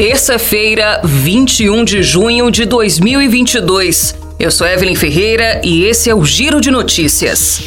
Terça-feira, 21 de junho de 2022. Eu sou Evelyn Ferreira e esse é o Giro de Notícias.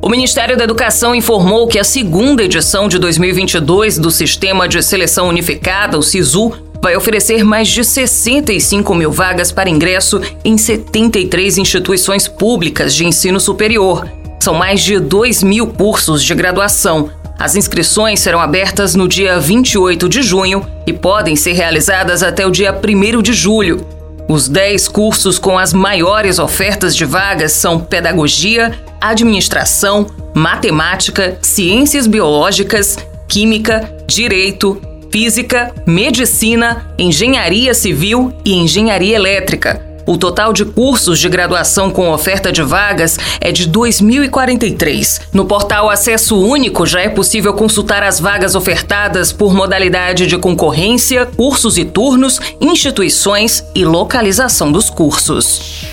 O Ministério da Educação informou que a segunda edição de 2022 do Sistema de Seleção Unificada, o SISU, vai oferecer mais de 65 mil vagas para ingresso em 73 instituições públicas de ensino superior. São mais de 2 mil cursos de graduação. As inscrições serão abertas no dia 28 de junho e podem ser realizadas até o dia 1 de julho. Os 10 cursos com as maiores ofertas de vagas são Pedagogia, Administração, Matemática, Ciências Biológicas, Química, Direito, Física, Medicina, Engenharia Civil e Engenharia Elétrica. O total de cursos de graduação com oferta de vagas é de 2.043. No portal Acesso Único já é possível consultar as vagas ofertadas por modalidade de concorrência, cursos e turnos, instituições e localização dos cursos.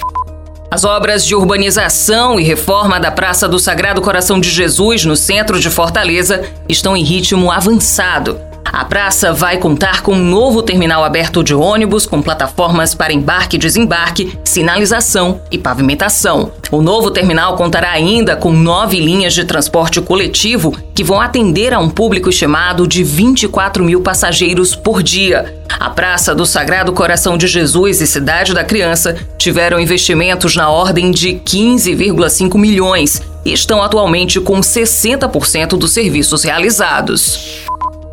As obras de urbanização e reforma da Praça do Sagrado Coração de Jesus, no centro de Fortaleza, estão em ritmo avançado. A praça vai contar com um novo terminal aberto de ônibus, com plataformas para embarque e desembarque, sinalização e pavimentação. O novo terminal contará ainda com nove linhas de transporte coletivo que vão atender a um público estimado de 24 mil passageiros por dia. A Praça do Sagrado Coração de Jesus e Cidade da Criança tiveram investimentos na ordem de 15,5 milhões e estão atualmente com 60% dos serviços realizados.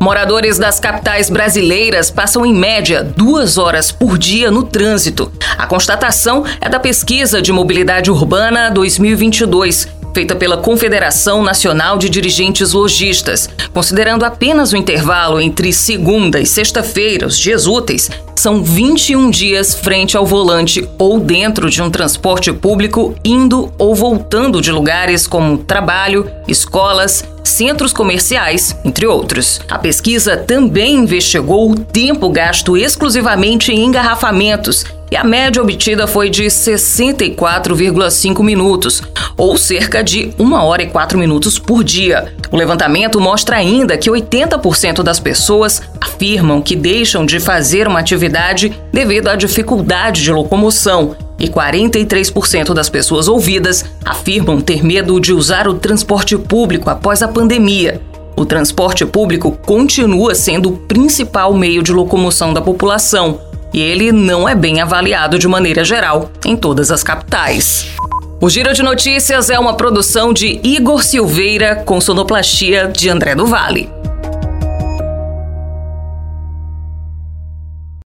Moradores das capitais brasileiras passam em média duas horas por dia no trânsito. A constatação é da pesquisa de mobilidade urbana 2022, feita pela Confederação Nacional de Dirigentes Logistas. Considerando apenas o intervalo entre segunda e sexta-feira, os dias úteis, são 21 dias frente ao volante ou dentro de um transporte público, indo ou voltando de lugares como trabalho, escolas, centros comerciais, entre outros. A pesquisa também investigou o tempo gasto exclusivamente em engarrafamentos e a média obtida foi de 64,5 minutos, ou cerca de 1 hora e 4 minutos por dia. O levantamento mostra ainda que 80% das pessoas afirmam que deixam de fazer uma atividade devido à dificuldade de locomoção. E 43% das pessoas ouvidas afirmam ter medo de usar o transporte público após a pandemia. O transporte público continua sendo o principal meio de locomoção da população e ele não é bem avaliado de maneira geral em todas as capitais. O Giro de Notícias é uma produção de Igor Silveira com sonoplastia de André do Vale.